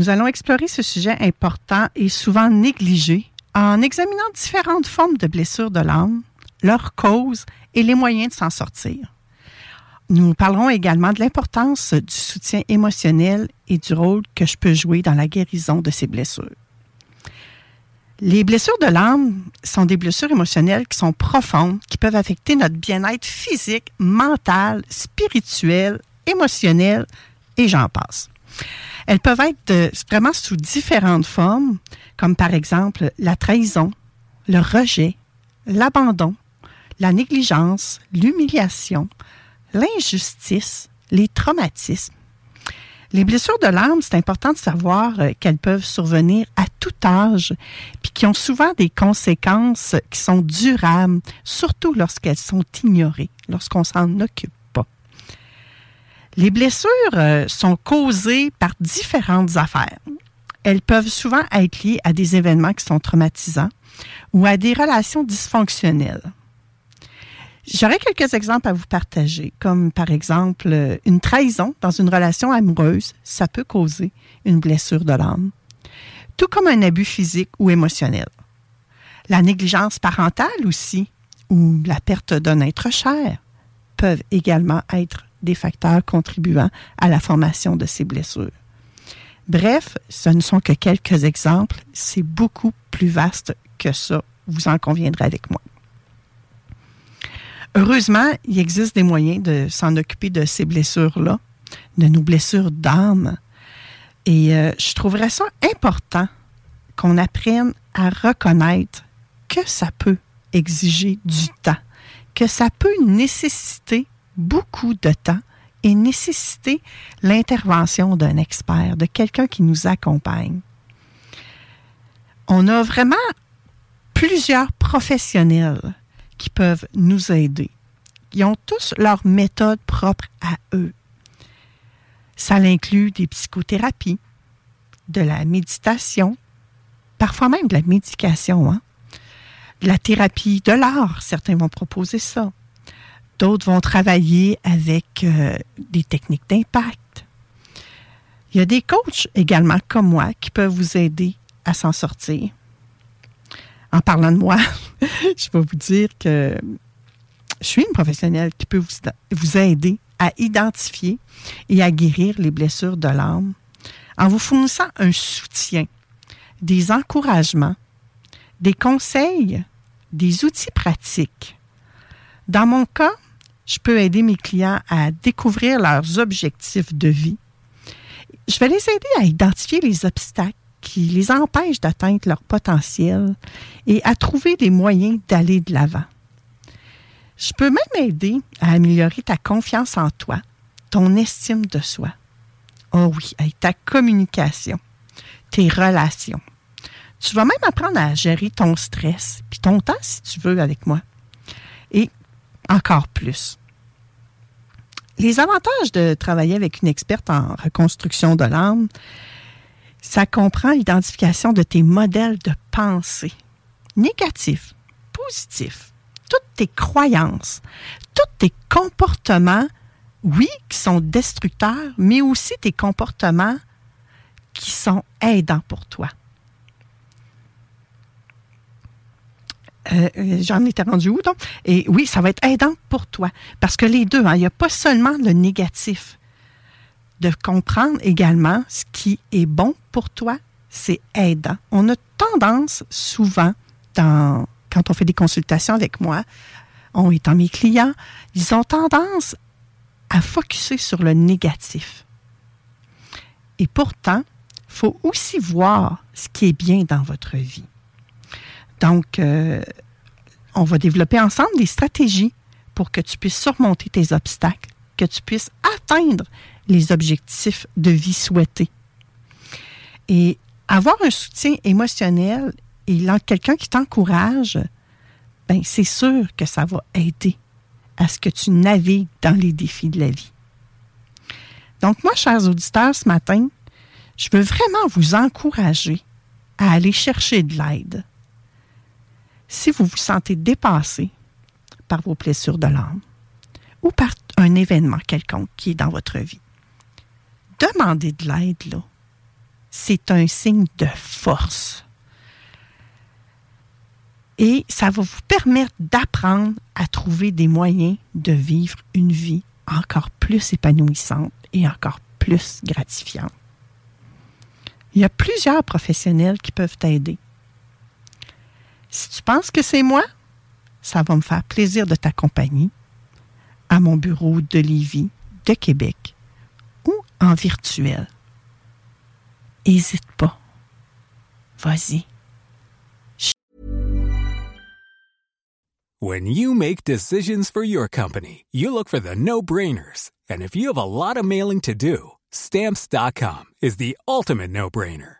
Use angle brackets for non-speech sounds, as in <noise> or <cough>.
Nous allons explorer ce sujet important et souvent négligé en examinant différentes formes de blessures de l'âme, leurs causes et les moyens de s'en sortir. Nous parlerons également de l'importance du soutien émotionnel et du rôle que je peux jouer dans la guérison de ces blessures. Les blessures de l'âme sont des blessures émotionnelles qui sont profondes, qui peuvent affecter notre bien-être physique, mental, spirituel, émotionnel, et j'en passe. Elles peuvent être vraiment sous différentes formes, comme par exemple la trahison, le rejet, l'abandon, la négligence, l'humiliation, l'injustice, les traumatismes. Les blessures de l'âme, c'est important de savoir euh, qu'elles peuvent survenir à tout âge, puis qui ont souvent des conséquences qui sont durables, surtout lorsqu'elles sont ignorées, lorsqu'on s'en occupe. Les blessures euh, sont causées par différentes affaires. Elles peuvent souvent être liées à des événements qui sont traumatisants ou à des relations dysfonctionnelles. J'aurais quelques exemples à vous partager, comme par exemple une trahison dans une relation amoureuse, ça peut causer une blessure de l'âme, tout comme un abus physique ou émotionnel. La négligence parentale aussi, ou la perte d'un être cher, peuvent également être des facteurs contribuant à la formation de ces blessures. Bref, ce ne sont que quelques exemples, c'est beaucoup plus vaste que ça, vous en conviendrez avec moi. Heureusement, il existe des moyens de s'en occuper de ces blessures-là, de nos blessures d'âme. Et euh, je trouverais ça important qu'on apprenne à reconnaître que ça peut exiger du temps, que ça peut nécessiter beaucoup de temps et nécessiter l'intervention d'un expert, de quelqu'un qui nous accompagne. On a vraiment plusieurs professionnels qui peuvent nous aider. Ils ont tous leur méthode propre à eux. Ça inclut des psychothérapies, de la méditation, parfois même de la médication, hein? la thérapie de l'art, certains vont proposer ça. D'autres vont travailler avec euh, des techniques d'impact. Il y a des coachs également comme moi qui peuvent vous aider à s'en sortir en parlant de moi, <laughs> je vais vous dire que je suis une professionnelle qui peut vous, vous aider à identifier et à guérir les blessures de l'âme en vous fournissant un soutien, des encouragements, des conseils, des outils pratiques. Dans mon cas, je peux aider mes clients à découvrir leurs objectifs de vie. Je vais les aider à identifier les obstacles qui les empêchent d'atteindre leur potentiel et à trouver des moyens d'aller de l'avant. Je peux même aider à améliorer ta confiance en toi, ton estime de soi. Oh oui, ta communication, tes relations. Tu vas même apprendre à gérer ton stress, puis ton temps si tu veux avec moi. Et encore plus. Les avantages de travailler avec une experte en reconstruction de l'âme, ça comprend l'identification de tes modèles de pensée, négatifs, positifs, toutes tes croyances, tous tes comportements, oui, qui sont destructeurs, mais aussi tes comportements qui sont aidants pour toi. Euh, j'en étais rendu où donc? Et oui, ça va être aidant pour toi. Parce que les deux, hein, il n'y a pas seulement le négatif. De comprendre également ce qui est bon pour toi, c'est aidant. On a tendance souvent, quand on fait des consultations avec moi, on étant mes clients, ils ont tendance à focuser sur le négatif. Et pourtant, il faut aussi voir ce qui est bien dans votre vie. Donc, euh, on va développer ensemble des stratégies pour que tu puisses surmonter tes obstacles, que tu puisses atteindre les objectifs de vie souhaités. Et avoir un soutien émotionnel et quelqu'un qui t'encourage, ben c'est sûr que ça va aider à ce que tu navigues dans les défis de la vie. Donc moi, chers auditeurs, ce matin, je veux vraiment vous encourager à aller chercher de l'aide si vous vous sentez dépassé par vos blessures de l'âme ou par un événement quelconque qui est dans votre vie, demandez de l'aide, là. C'est un signe de force. Et ça va vous permettre d'apprendre à trouver des moyens de vivre une vie encore plus épanouissante et encore plus gratifiante. Il y a plusieurs professionnels qui peuvent t'aider. Si tu penses que c'est moi, ça va me faire plaisir de t'accompagner à mon bureau de Lévis, de Québec ou en virtuel. Hésite pas. Vas-y. When you make decisions for your company, you look for the no-brainers. And if you have a lot of mailing to do, stamps.com is the ultimate no-brainer.